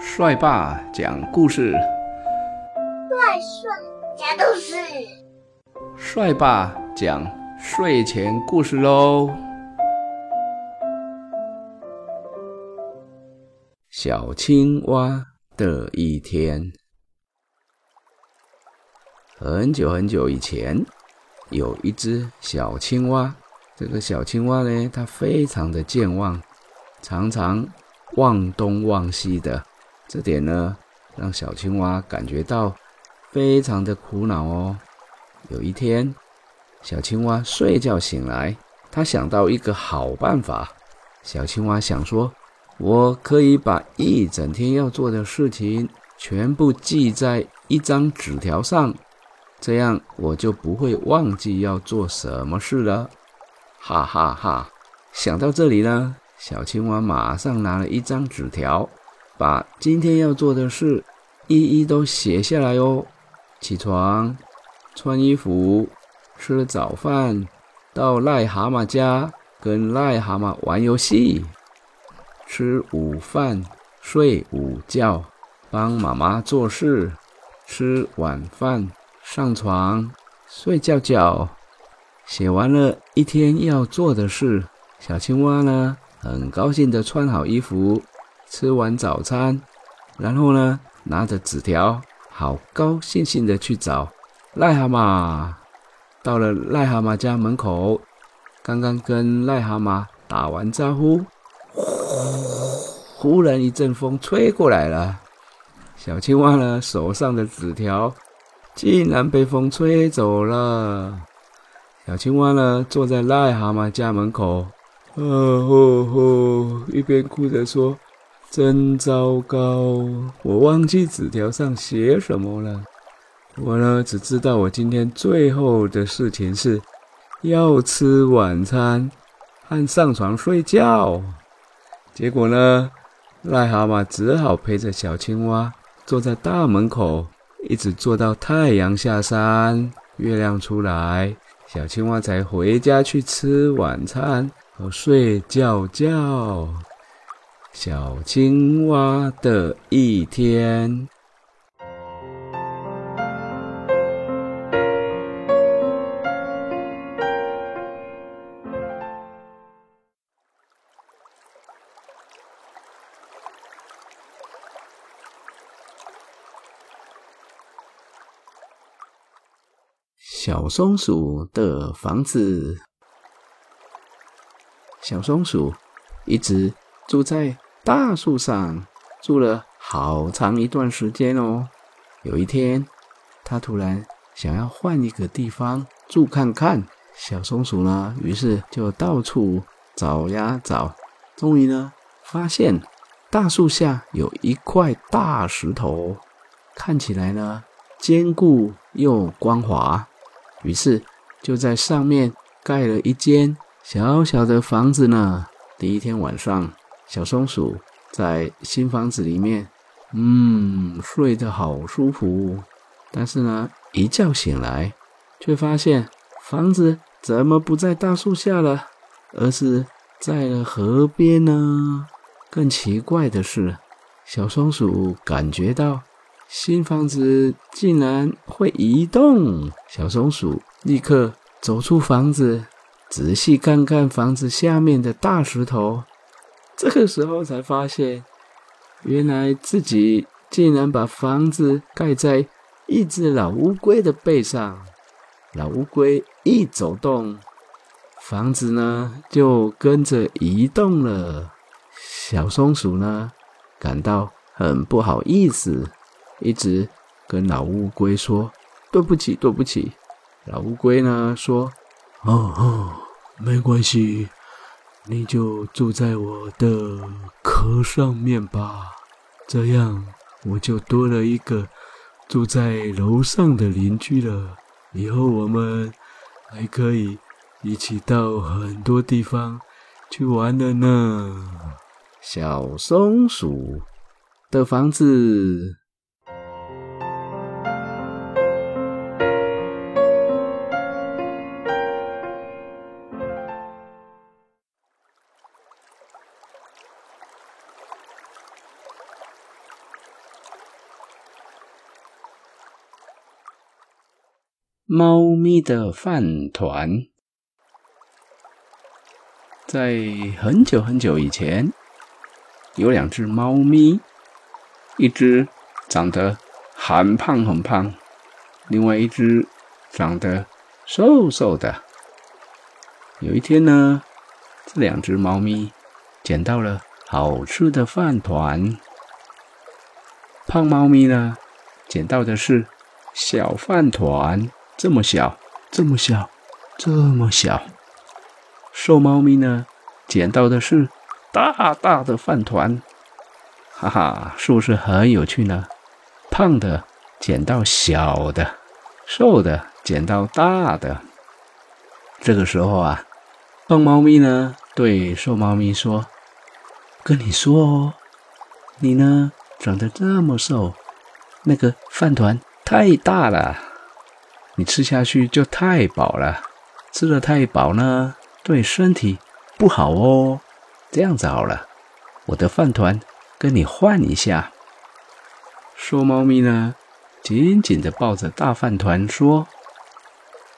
帅爸讲故事，帅帅讲故事，帅爸讲睡前故事喽。小青蛙的一天，很久很久以前，有一只小青蛙。这个小青蛙呢，它非常的健忘，常常忘东忘西的。这点呢，让小青蛙感觉到非常的苦恼哦。有一天，小青蛙睡觉醒来，它想到一个好办法。小青蛙想说：“我可以把一整天要做的事情全部记在一张纸条上，这样我就不会忘记要做什么事了。”哈哈哈！想到这里呢，小青蛙马上拿了一张纸条。把今天要做的事一一都写下来哦。起床，穿衣服，吃早饭，到癞蛤蟆家跟癞蛤蟆玩游戏，吃午饭，睡午觉，帮妈妈做事，吃晚饭，上床睡觉觉。写完了一天要做的事，小青蛙呢，很高兴的穿好衣服。吃完早餐，然后呢，拿着纸条，好高兴兴的去找癞蛤蟆。到了癞蛤蟆家门口，刚刚跟癞蛤蟆打完招呼，忽然一阵风吹过来了，小青蛙呢手上的纸条竟然被风吹走了。小青蛙呢坐在癞蛤蟆家门口，哦吼吼，一边哭着说。真糟糕！我忘记纸条上写什么了。我呢，只知道我今天最后的事情是要吃晚餐和上床睡觉。结果呢，癞蛤蟆只好陪着小青蛙坐在大门口，一直坐到太阳下山、月亮出来，小青蛙才回家去吃晚餐和睡觉觉。小青蛙的一天。小松鼠的房子。小松鼠一直住在。大树上住了好长一段时间哦。有一天，他突然想要换一个地方住看看。小松鼠呢，于是就到处找呀找，终于呢，发现大树下有一块大石头，看起来呢坚固又光滑。于是就在上面盖了一间小小的房子呢。第一天晚上。小松鼠在新房子里面，嗯，睡得好舒服。但是呢，一觉醒来，却发现房子怎么不在大树下了，而是在了河边呢？更奇怪的是，小松鼠感觉到新房子竟然会移动。小松鼠立刻走出房子，仔细看看房子下面的大石头。这个时候才发现，原来自己竟然把房子盖在一只老乌龟的背上。老乌龟一走动，房子呢就跟着移动了。小松鼠呢感到很不好意思，一直跟老乌龟说：“对不起，对不起。”老乌龟呢说：“哦哦，没关系。”你就住在我的壳上面吧，这样我就多了一个住在楼上的邻居了。以后我们还可以一起到很多地方去玩了呢。小松鼠的房子。猫咪的饭团。在很久很久以前，有两只猫咪，一只长得很胖很胖，另外一只长得瘦瘦的。有一天呢，这两只猫咪捡到了好吃的饭团。胖猫咪呢，捡到的是小饭团，这么小，这么小，这么小。瘦猫咪呢，捡到的是大大的饭团，哈哈，是不是很有趣呢？胖的捡到小的，瘦的捡到大的。这个时候啊，胖猫咪呢对瘦猫咪说：“跟你说哦，你呢？”长得这么瘦，那个饭团太大了，你吃下去就太饱了，吃的太饱呢，对身体不好哦。这样子好了，我的饭团跟你换一下。瘦猫咪呢，紧紧的抱着大饭团说：“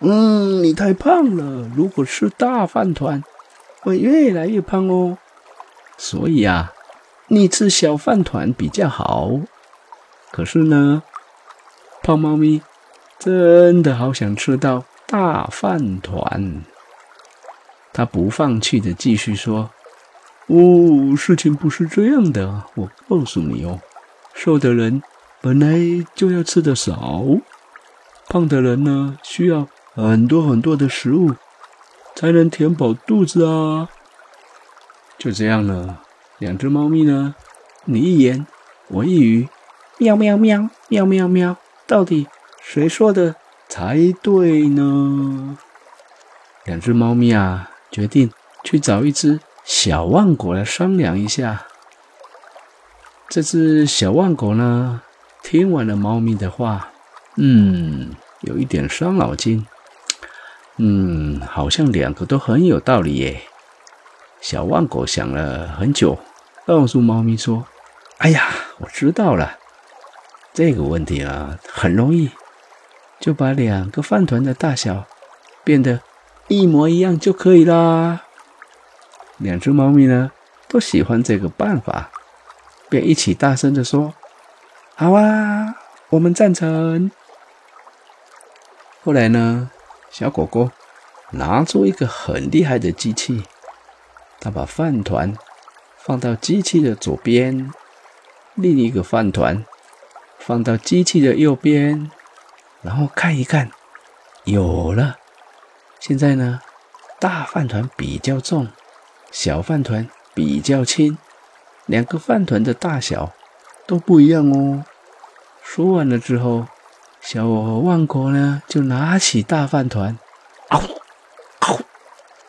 嗯，你太胖了，如果吃大饭团，会越来越胖哦。所以啊。”你吃小饭团比较好，可是呢，胖猫咪真的好想吃到大饭团。他不放弃的继续说：“哦，事情不是这样的，我告诉你哦，瘦的人本来就要吃的少，胖的人呢需要很多很多的食物才能填饱肚子啊。”就这样了。两只猫咪呢？你一言我一语，喵喵喵喵喵喵，到底谁说的才对呢？两只猫咪啊，决定去找一只小万狗来商量一下。这只小万狗呢，听完了猫咪的话，嗯，有一点伤脑筋。嗯，好像两个都很有道理耶。小万狗想了很久，告诉猫咪说：“哎呀，我知道了，这个问题啊，很容易，就把两个饭团的大小变得一模一样就可以啦。”两只猫咪呢，都喜欢这个办法，便一起大声的说：“好啊，我们赞成。”后来呢，小狗狗拿出一个很厉害的机器。他把饭团放到机器的左边，另一个饭团放到机器的右边，然后看一看，有了。现在呢，大饭团比较重，小饭团比较轻，两个饭团的大小都不一样哦。说完了之后，小万国呢就拿起大饭团，嗷嗷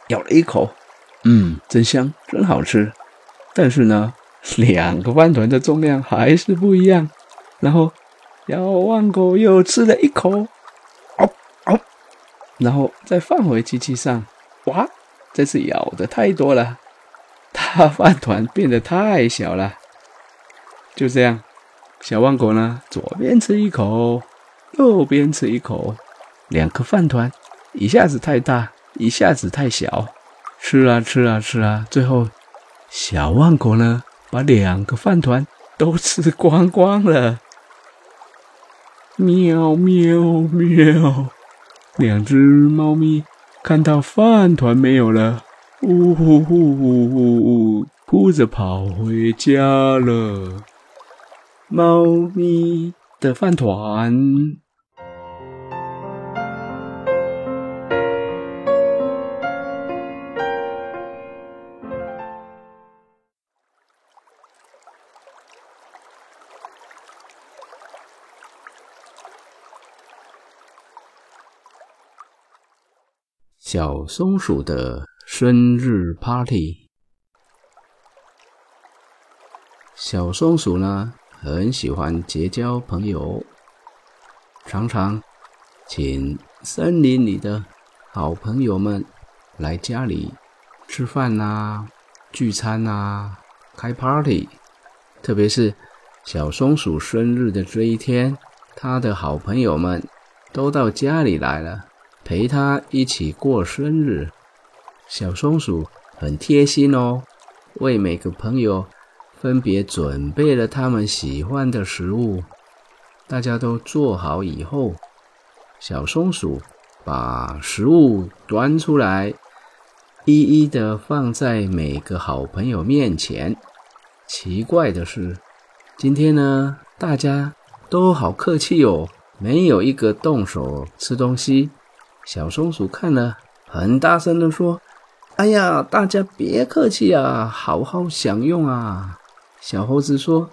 咬了一口。嗯，真香，真好吃。但是呢，两个饭团的重量还是不一样。然后，小旺狗又吃了一口，嗷嗷，然后再放回机器上。哇，这次咬的太多了，大饭团变得太小了。就这样，小旺狗呢，左边吃一口，右边吃一口，两个饭团一下子太大，一下子太小。吃啊吃啊吃啊！最后，小旺狗呢，把两个饭团都吃光光了。喵喵喵！两只猫咪看到饭团没有了，呜呼呼呼呼，哭着跑回家了。猫咪的饭团。小松鼠的生日 party。小松鼠呢，很喜欢结交朋友，常常请森林里的好朋友们来家里吃饭呐、聚餐呐、开 party。特别是小松鼠生日的这一天，他的好朋友们都到家里来了，陪他一起过生日。小松鼠很贴心哦，为每个朋友分别准备了他们喜欢的食物。大家都做好以后，小松鼠把食物端出来，一一的放在每个好朋友面前。奇怪的是，今天呢，大家都好客气哦，没有一个动手吃东西。小松鼠看了，很大声的说：“哎呀，大家别客气啊，好好享用啊！”小猴子说：“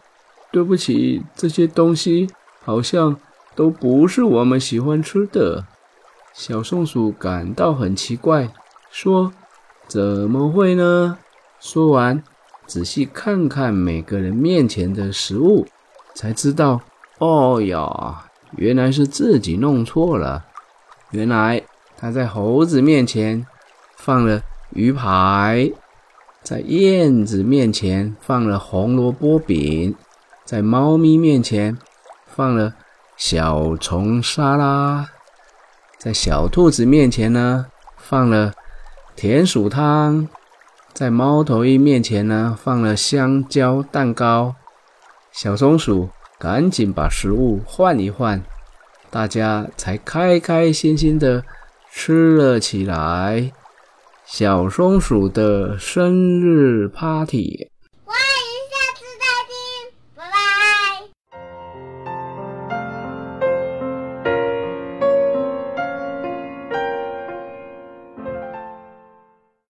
对不起，这些东西。”好像都不是我们喜欢吃的。小松鼠感到很奇怪，说：“怎么会呢？”说完，仔细看看每个人面前的食物，才知道：“哦呀，原来是自己弄错了。原来他在猴子面前放了鱼排，在燕子面前放了红萝卜饼，在猫咪面前。”放了小虫沙拉，在小兔子面前呢，放了田鼠汤；在猫头鹰面前呢，放了香蕉蛋糕。小松鼠赶紧把食物换一换，大家才开开心心的吃了起来。小松鼠的生日 party。